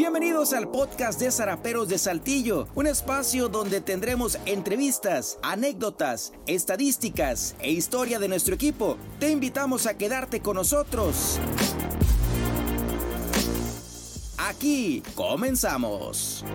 Bienvenidos al podcast de Zaraperos de Saltillo, un espacio donde tendremos entrevistas, anécdotas, estadísticas e historia de nuestro equipo. Te invitamos a quedarte con nosotros. Aquí comenzamos.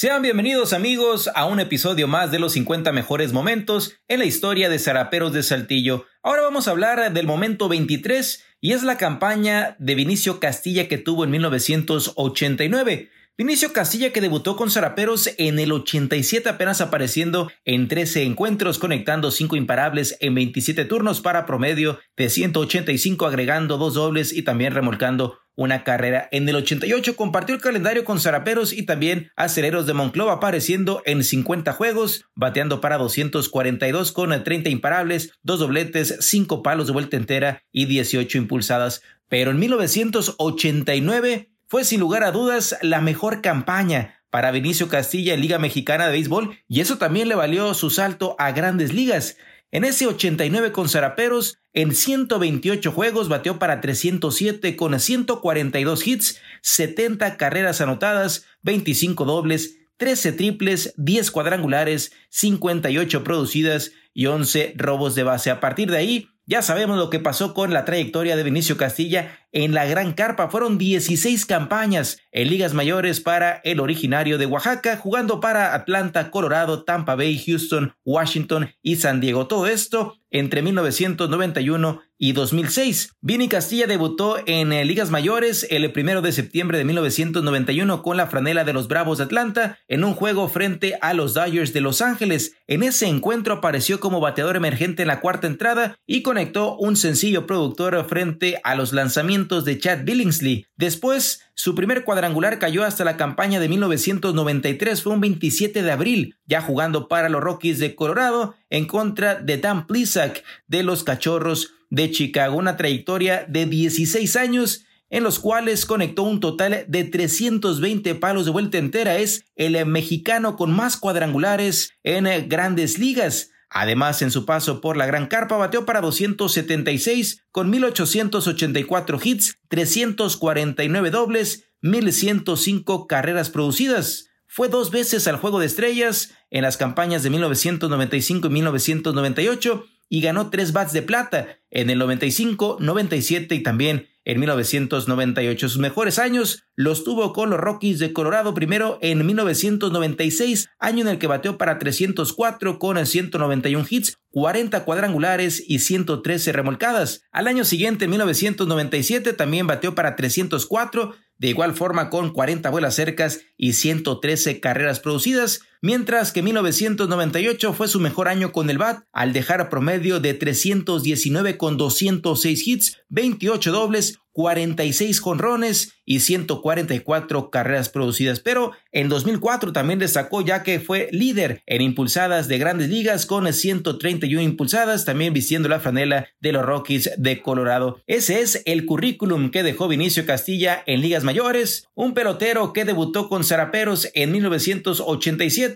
Sean bienvenidos amigos a un episodio más de los 50 mejores momentos en la historia de Zaraperos de Saltillo. Ahora vamos a hablar del momento 23 y es la campaña de Vinicio Castilla que tuvo en 1989. Vinicio Castilla que debutó con Zaraperos en el 87 apenas apareciendo en 13 encuentros conectando 5 imparables en 27 turnos para promedio de 185 agregando dos dobles y también remolcando una carrera. En el 88 compartió el calendario con Zaraperos y también Aceleros de Monclova apareciendo en 50 juegos, bateando para 242 con 30 imparables, dos dobletes, 5 palos de vuelta entera y 18 impulsadas. Pero en 1989 fue sin lugar a dudas la mejor campaña para Vinicio Castilla en Liga Mexicana de Béisbol y eso también le valió su salto a grandes ligas. En ese 89 con Zaraperos, en 128 juegos bateó para 307 con 142 hits, 70 carreras anotadas, 25 dobles, 13 triples, 10 cuadrangulares, 58 producidas y 11 robos de base. A partir de ahí, ya sabemos lo que pasó con la trayectoria de Vinicio Castilla en la Gran Carpa. Fueron 16 campañas en ligas mayores para el originario de Oaxaca, jugando para Atlanta, Colorado, Tampa Bay, Houston, Washington y San Diego. Todo esto entre 1991 y 2006. Vini Castilla debutó en eh, ligas mayores el primero de septiembre de 1991 con la franela de los Bravos de Atlanta en un juego frente a los Dodgers de Los Ángeles. En ese encuentro apareció como bateador emergente en la cuarta entrada y conectó un sencillo productor frente a los lanzamientos de Chad Billingsley. Después, su primer cuadrangular cayó hasta la campaña de 1993, fue un 27 de abril, ya jugando para los Rockies de Colorado en contra de Dan Plisak de los Cachorros de Chicago. Una trayectoria de 16 años en los cuales conectó un total de 320 palos de vuelta entera. Es el mexicano con más cuadrangulares en grandes ligas. Además, en su paso por la Gran Carpa bateó para 276 con 1884 hits, 349 dobles, 1105 carreras producidas. Fue dos veces al Juego de Estrellas en las campañas de 1995 y 1998 y ganó tres bats de plata en el 95, 97 y también en 1998. Sus mejores años los tuvo con los Rockies de Colorado primero en 1996, año en el que bateó para 304 con 191 hits, 40 cuadrangulares y 113 remolcadas. Al año siguiente, en 1997, también bateó para 304, de igual forma con 40 vuelas cercas y 113 carreras producidas, mientras que 1998 fue su mejor año con el BAT al dejar promedio de 319 con 206 hits, 28 dobles, 46 jonrones y 144 carreras producidas. Pero en 2004 también destacó ya que fue líder en impulsadas de grandes ligas con 131 impulsadas, también vistiendo la franela de los Rockies de Colorado. Ese es el currículum que dejó Vinicio Castilla en ligas mayores, un pelotero que debutó con Zaraperos en 1987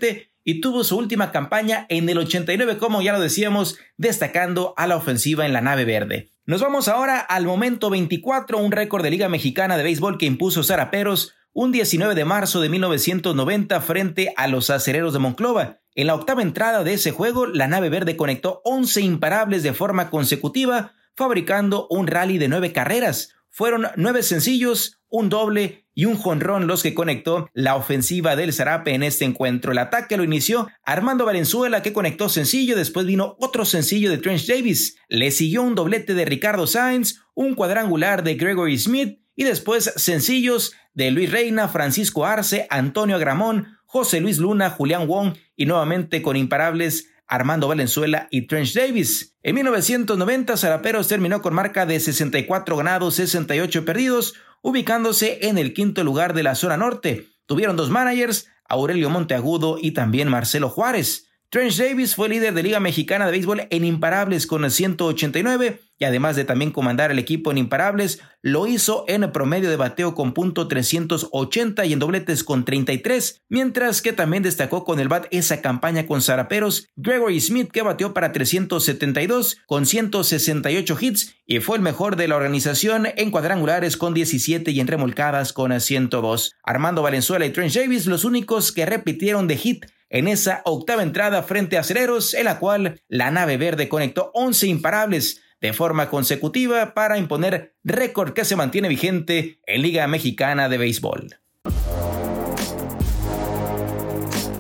y tuvo su última campaña en el 89, como ya lo decíamos, destacando a la ofensiva en la nave verde. Nos vamos ahora al momento 24, un récord de Liga Mexicana de Béisbol que impuso Zaraperos un 19 de marzo de 1990 frente a los acereros de Monclova. En la octava entrada de ese juego, la nave verde conectó 11 imparables de forma consecutiva, fabricando un rally de nueve carreras. Fueron nueve sencillos, un doble y un jonrón los que conectó la ofensiva del Zarape en este encuentro. El ataque lo inició Armando Valenzuela que conectó sencillo, después vino otro sencillo de Trench Davis, le siguió un doblete de Ricardo Sainz, un cuadrangular de Gregory Smith y después sencillos de Luis Reina, Francisco Arce, Antonio Agramón, José Luis Luna, Julián Wong y nuevamente con imparables Armando Valenzuela y Trench Davis. En 1990, Zaraperos terminó con marca de 64 ganados, 68 perdidos, ubicándose en el quinto lugar de la zona norte. Tuvieron dos managers, Aurelio Monteagudo y también Marcelo Juárez. Trench Davis fue líder de Liga Mexicana de Béisbol en imparables con 189 y además de también comandar el equipo en imparables, lo hizo en promedio de bateo con punto 380 y en dobletes con 33, mientras que también destacó con el bat esa campaña con zaraperos Gregory Smith que bateó para 372 con 168 hits y fue el mejor de la organización en cuadrangulares con 17 y en remolcadas con 102. Armando Valenzuela y Trent Davis los únicos que repitieron de hit en esa octava entrada frente a Cereros, en la cual la nave verde conectó 11 imparables de forma consecutiva para imponer récord que se mantiene vigente en Liga Mexicana de Béisbol.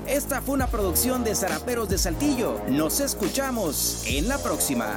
Esta fue una producción de Zaraperos de Saltillo. Nos escuchamos en la próxima.